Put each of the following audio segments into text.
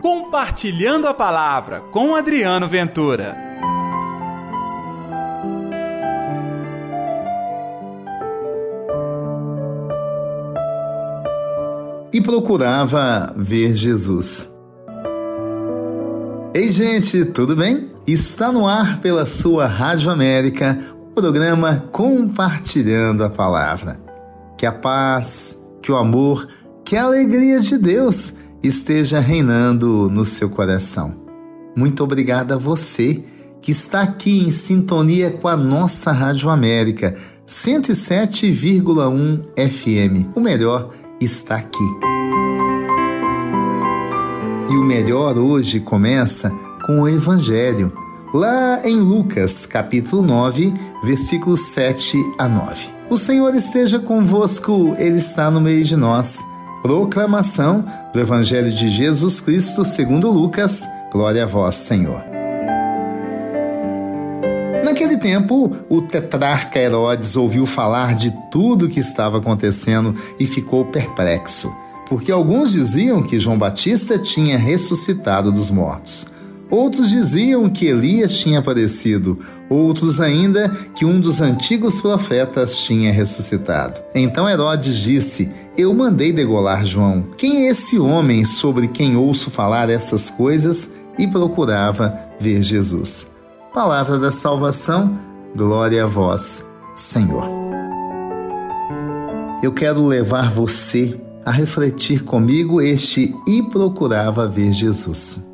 Compartilhando a Palavra com Adriano Ventura. E procurava ver Jesus. Ei, gente, tudo bem? Está no ar pela sua Rádio América o programa Compartilhando a Palavra. Que a paz, que o amor, que a alegria de Deus esteja reinando no seu coração. Muito obrigada a você que está aqui em sintonia com a nossa Rádio América 107,1 FM. O melhor está aqui. E o melhor hoje começa com o Evangelho, lá em Lucas, capítulo 9, versículos 7 a 9. O Senhor esteja convosco, Ele está no meio de nós. Proclamação do Evangelho de Jesus Cristo segundo Lucas. Glória a vós, Senhor. Naquele tempo, o tetrarca Herodes ouviu falar de tudo o que estava acontecendo e ficou perplexo, porque alguns diziam que João Batista tinha ressuscitado dos mortos. Outros diziam que Elias tinha aparecido, outros ainda que um dos antigos profetas tinha ressuscitado. Então Herodes disse: Eu mandei degolar João. Quem é esse homem sobre quem ouço falar essas coisas? E procurava ver Jesus. Palavra da salvação, glória a vós, Senhor. Eu quero levar você a refletir comigo este e procurava ver Jesus.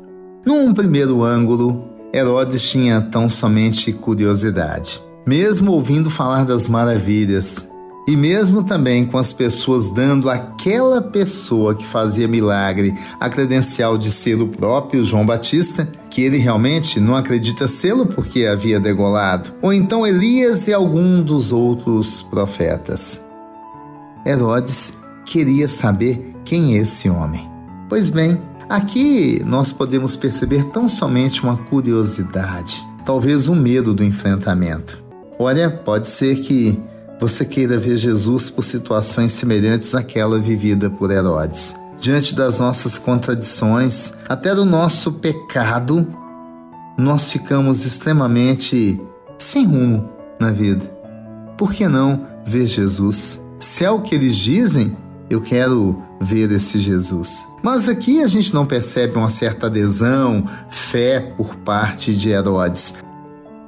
Num primeiro ângulo, Herodes tinha tão somente curiosidade. Mesmo ouvindo falar das maravilhas, e mesmo também com as pessoas dando àquela pessoa que fazia milagre a credencial de ser o próprio João Batista, que ele realmente não acredita sê-lo porque havia degolado, ou então Elias e algum dos outros profetas. Herodes queria saber quem é esse homem. Pois bem, Aqui nós podemos perceber tão somente uma curiosidade, talvez um medo do enfrentamento. Olha, pode ser que você queira ver Jesus por situações semelhantes àquela vivida por Herodes. Diante das nossas contradições, até do nosso pecado, nós ficamos extremamente sem rumo na vida. Por que não ver Jesus? Se é o que eles dizem, eu quero ver esse Jesus. Mas aqui a gente não percebe uma certa adesão, fé por parte de Herodes,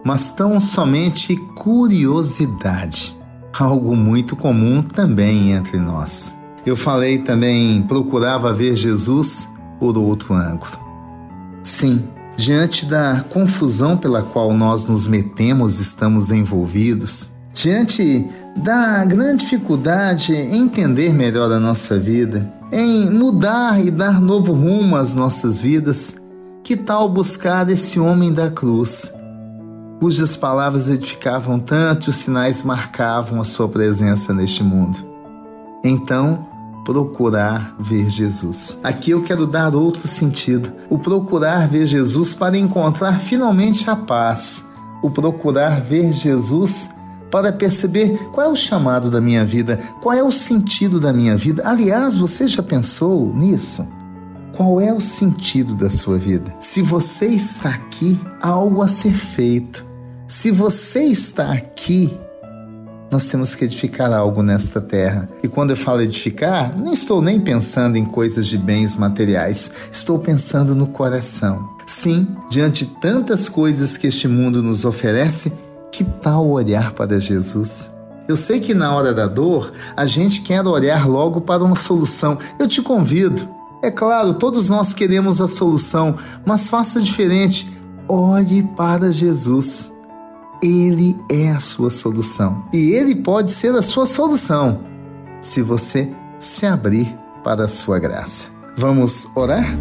mas tão somente curiosidade, algo muito comum também entre nós. Eu falei também, procurava ver Jesus por outro ângulo. Sim, diante da confusão pela qual nós nos metemos, estamos envolvidos, diante da grande dificuldade em entender melhor a nossa vida, em mudar e dar novo rumo às nossas vidas, que tal buscar esse homem da cruz, cujas palavras edificavam tanto e os sinais marcavam a sua presença neste mundo? Então, procurar ver Jesus. Aqui eu quero dar outro sentido: o procurar ver Jesus para encontrar finalmente a paz, o procurar ver Jesus para perceber qual é o chamado da minha vida, qual é o sentido da minha vida. Aliás, você já pensou nisso? Qual é o sentido da sua vida? Se você está aqui, há algo a ser feito. Se você está aqui, nós temos que edificar algo nesta terra. E quando eu falo edificar, não estou nem pensando em coisas de bens materiais, estou pensando no coração. Sim, diante de tantas coisas que este mundo nos oferece, que tal olhar para Jesus? Eu sei que na hora da dor a gente quer olhar logo para uma solução. Eu te convido. É claro, todos nós queremos a solução, mas faça diferente. Olhe para Jesus. Ele é a sua solução. E ele pode ser a sua solução se você se abrir para a sua graça. Vamos orar?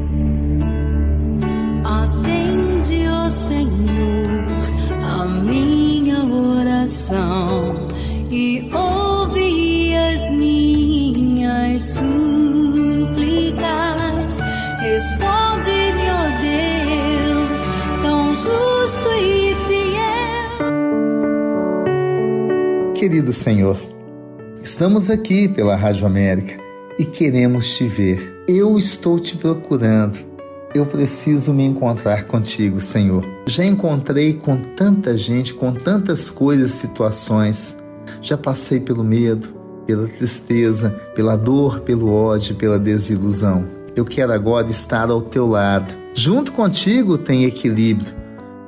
Querido Senhor, estamos aqui pela Rádio América e queremos te ver. Eu estou te procurando. eu preciso me encontrar contigo, Senhor. Já encontrei com tanta gente, com tantas coisas, situações. Já passei pelo medo, pela tristeza, pela dor, pelo ódio, pela desilusão. Eu quero agora estar ao teu lado. Junto contigo tem equilíbrio.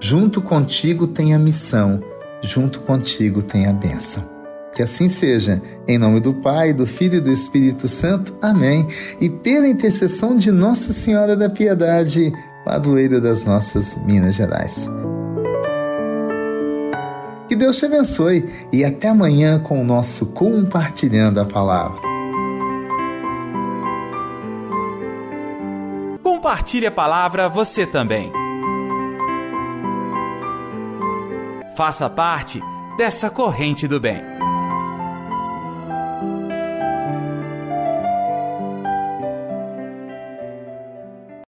Junto contigo tem a missão. Junto contigo tem a bênção. Que assim seja, em nome do Pai, do Filho e do Espírito Santo. Amém. E pela intercessão de Nossa Senhora da Piedade, padroeira das nossas Minas Gerais. Que Deus te abençoe e até amanhã com o nosso Compartilhando a Palavra. Compartilhe a palavra você também. Faça parte dessa corrente do bem.